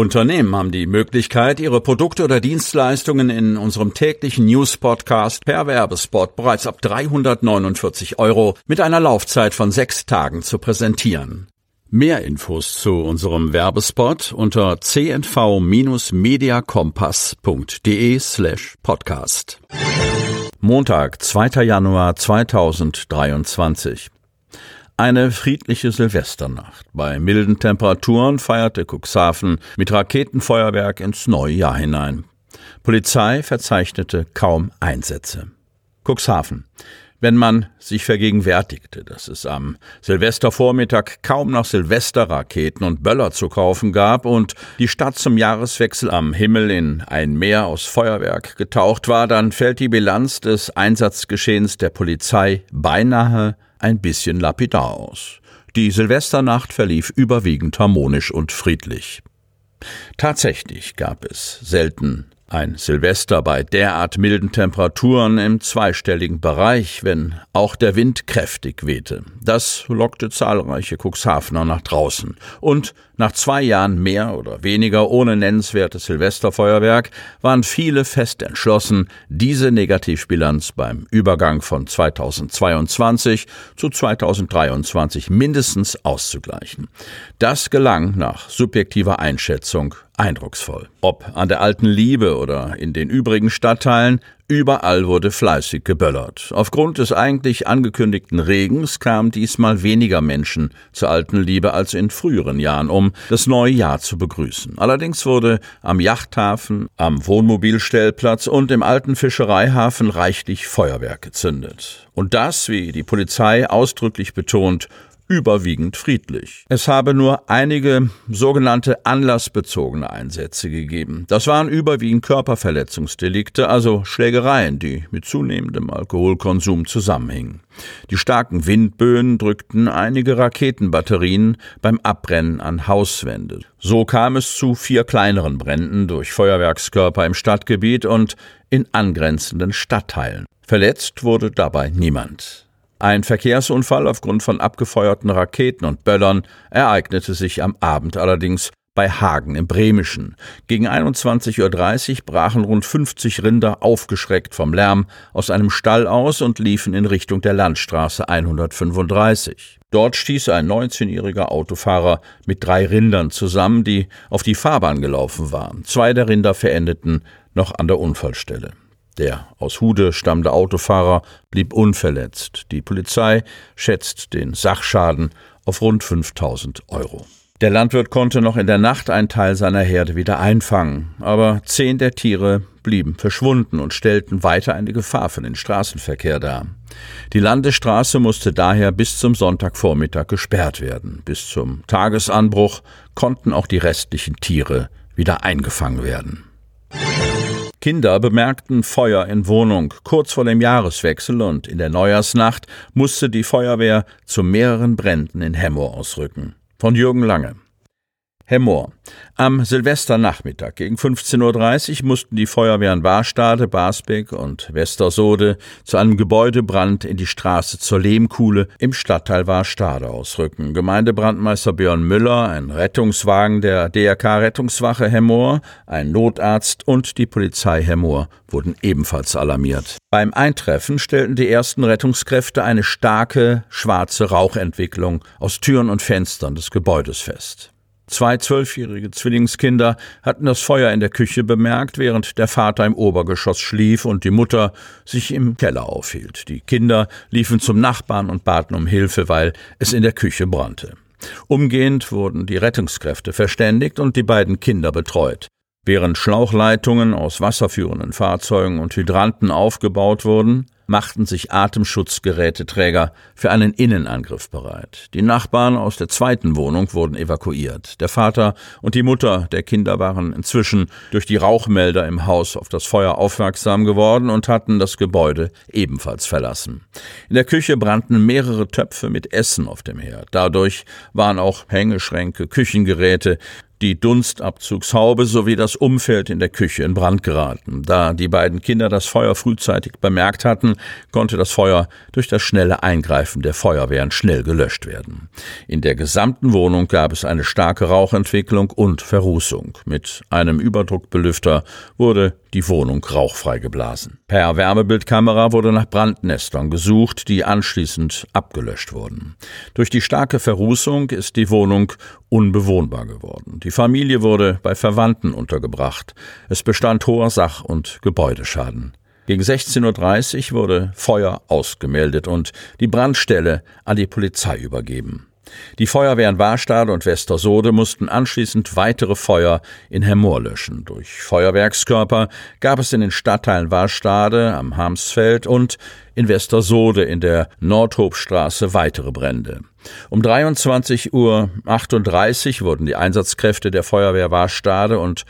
Unternehmen haben die Möglichkeit, ihre Produkte oder Dienstleistungen in unserem täglichen News-Podcast per Werbespot bereits ab 349 Euro mit einer Laufzeit von sechs Tagen zu präsentieren. Mehr Infos zu unserem Werbespot unter cnv-mediacompass.de slash podcast. Montag, 2. Januar 2023. Eine friedliche Silvesternacht. Bei milden Temperaturen feierte Cuxhaven mit Raketenfeuerwerk ins neue Jahr hinein. Polizei verzeichnete kaum Einsätze. Cuxhaven. Wenn man sich vergegenwärtigte, dass es am Silvestervormittag kaum noch Silvesterraketen und Böller zu kaufen gab und die Stadt zum Jahreswechsel am Himmel in ein Meer aus Feuerwerk getaucht war, dann fällt die Bilanz des Einsatzgeschehens der Polizei beinahe ein bisschen lapidar aus. Die Silvesternacht verlief überwiegend harmonisch und friedlich. Tatsächlich gab es selten ein Silvester bei derart milden Temperaturen im zweistelligen Bereich, wenn auch der Wind kräftig wehte. Das lockte zahlreiche Cuxhavener nach draußen. Und nach zwei Jahren mehr oder weniger ohne nennenswertes Silvesterfeuerwerk waren viele fest entschlossen, diese Negativbilanz beim Übergang von 2022 zu 2023 mindestens auszugleichen. Das gelang nach subjektiver Einschätzung eindrucksvoll. Ob an der alten Liebe oder in den übrigen Stadtteilen, Überall wurde fleißig geböllert. Aufgrund des eigentlich angekündigten Regens kamen diesmal weniger Menschen zur alten Liebe als in früheren Jahren, um das neue Jahr zu begrüßen. Allerdings wurde am Yachthafen, am Wohnmobilstellplatz und im alten Fischereihafen reichlich Feuerwerk gezündet. Und das, wie die Polizei ausdrücklich betont, überwiegend friedlich. Es habe nur einige sogenannte anlassbezogene Einsätze gegeben. Das waren überwiegend Körperverletzungsdelikte, also Schlägereien, die mit zunehmendem Alkoholkonsum zusammenhingen. Die starken Windböen drückten einige Raketenbatterien beim Abbrennen an Hauswände. So kam es zu vier kleineren Bränden durch Feuerwerkskörper im Stadtgebiet und in angrenzenden Stadtteilen. Verletzt wurde dabei niemand. Ein Verkehrsunfall aufgrund von abgefeuerten Raketen und Böllern ereignete sich am Abend allerdings bei Hagen im Bremischen. Gegen 21.30 Uhr brachen rund 50 Rinder aufgeschreckt vom Lärm aus einem Stall aus und liefen in Richtung der Landstraße 135. Dort stieß ein 19-jähriger Autofahrer mit drei Rindern zusammen, die auf die Fahrbahn gelaufen waren. Zwei der Rinder verendeten noch an der Unfallstelle. Der aus Hude stammende Autofahrer blieb unverletzt. Die Polizei schätzt den Sachschaden auf rund 5000 Euro. Der Landwirt konnte noch in der Nacht einen Teil seiner Herde wieder einfangen, aber zehn der Tiere blieben verschwunden und stellten weiter eine Gefahr für den Straßenverkehr dar. Die Landesstraße musste daher bis zum Sonntagvormittag gesperrt werden. Bis zum Tagesanbruch konnten auch die restlichen Tiere wieder eingefangen werden. Kinder bemerkten Feuer in Wohnung kurz vor dem Jahreswechsel und in der Neujahrsnacht musste die Feuerwehr zu mehreren Bränden in Hemmo ausrücken. Von Jürgen Lange. Hemmoor. Am Silvesternachmittag gegen 15.30 Uhr mussten die Feuerwehren Warstade, Basbeck und Westersode zu einem Gebäudebrand in die Straße zur Lehmkuhle im Stadtteil Warstade ausrücken. Gemeindebrandmeister Björn Müller, ein Rettungswagen der DRK Rettungswache Hemmoor, ein Notarzt und die Polizei Hemmoor wurden ebenfalls alarmiert. Beim Eintreffen stellten die ersten Rettungskräfte eine starke schwarze Rauchentwicklung aus Türen und Fenstern des Gebäudes fest. Zwei zwölfjährige Zwillingskinder hatten das Feuer in der Küche bemerkt, während der Vater im Obergeschoss schlief und die Mutter sich im Keller aufhielt. Die Kinder liefen zum Nachbarn und baten um Hilfe, weil es in der Küche brannte. Umgehend wurden die Rettungskräfte verständigt und die beiden Kinder betreut. Während Schlauchleitungen aus wasserführenden Fahrzeugen und Hydranten aufgebaut wurden, machten sich Atemschutzgeräteträger für einen Innenangriff bereit. Die Nachbarn aus der zweiten Wohnung wurden evakuiert. Der Vater und die Mutter der Kinder waren inzwischen durch die Rauchmelder im Haus auf das Feuer aufmerksam geworden und hatten das Gebäude ebenfalls verlassen. In der Küche brannten mehrere Töpfe mit Essen auf dem Herd. Dadurch waren auch Hängeschränke, Küchengeräte, die Dunstabzugshaube sowie das Umfeld in der Küche in Brand geraten. Da die beiden Kinder das Feuer frühzeitig bemerkt hatten, konnte das Feuer durch das schnelle Eingreifen der Feuerwehren schnell gelöscht werden. In der gesamten Wohnung gab es eine starke Rauchentwicklung und Verrußung. Mit einem Überdruckbelüfter wurde die Wohnung rauchfrei geblasen. Per Wärmebildkamera wurde nach Brandnestern gesucht, die anschließend abgelöscht wurden. Durch die starke Verrußung ist die Wohnung unbewohnbar geworden. Die Familie wurde bei Verwandten untergebracht. Es bestand hoher Sach- und Gebäudeschaden. Gegen 16.30 Uhr wurde Feuer ausgemeldet und die Brandstelle an die Polizei übergeben. Die Feuerwehren Warstade und Westersode mussten anschließend weitere Feuer in Hemmoor löschen. Durch Feuerwerkskörper gab es in den Stadtteilen Warstade am Harmsfeld und in Westersode in der Nordhobstraße weitere Brände. Um 23.38 Uhr wurden die Einsatzkräfte der Feuerwehr Warstade und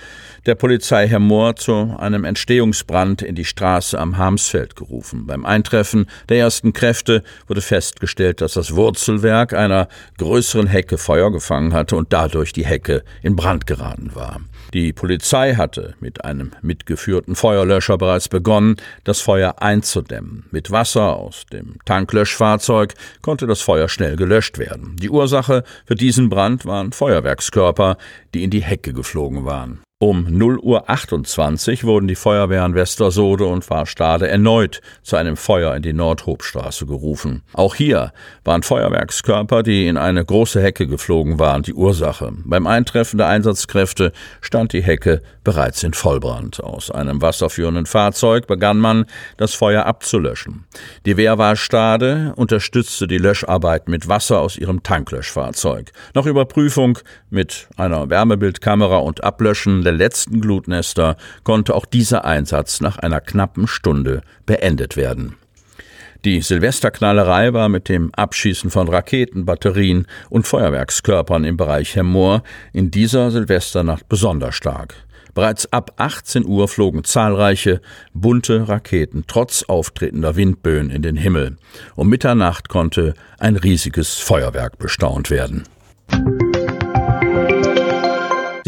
der Polizei Herr Mohr zu einem Entstehungsbrand in die Straße am Harmsfeld gerufen. Beim Eintreffen der ersten Kräfte wurde festgestellt, dass das Wurzelwerk einer größeren Hecke Feuer gefangen hatte und dadurch die Hecke in Brand geraten war. Die Polizei hatte mit einem mitgeführten Feuerlöscher bereits begonnen, das Feuer einzudämmen. Mit Wasser aus dem Tanklöschfahrzeug konnte das Feuer schnell gelöscht werden. Die Ursache für diesen Brand waren Feuerwerkskörper, die in die Hecke geflogen waren. Um 0 Uhr 28 wurden die Feuerwehren Westersode und Warstade erneut zu einem Feuer in die Nordhobstraße gerufen. Auch hier waren Feuerwerkskörper, die in eine große Hecke geflogen waren, die Ursache. Beim Eintreffen der Einsatzkräfte stand die Hecke bereits in Vollbrand. Aus einem wasserführenden Fahrzeug begann man, das Feuer abzulöschen. Die Wehr Warstade unterstützte die Löscharbeit mit Wasser aus ihrem Tanklöschfahrzeug. Nach Überprüfung mit einer Wärmebildkamera und Ablöschen der letzten Glutnester konnte auch dieser Einsatz nach einer knappen Stunde beendet werden. Die Silvesterknallerei war mit dem Abschießen von Raketen, Batterien und Feuerwerkskörpern im Bereich Hemmoor in dieser Silvesternacht besonders stark. Bereits ab 18 Uhr flogen zahlreiche bunte Raketen trotz auftretender Windböen in den Himmel. Um Mitternacht konnte ein riesiges Feuerwerk bestaunt werden.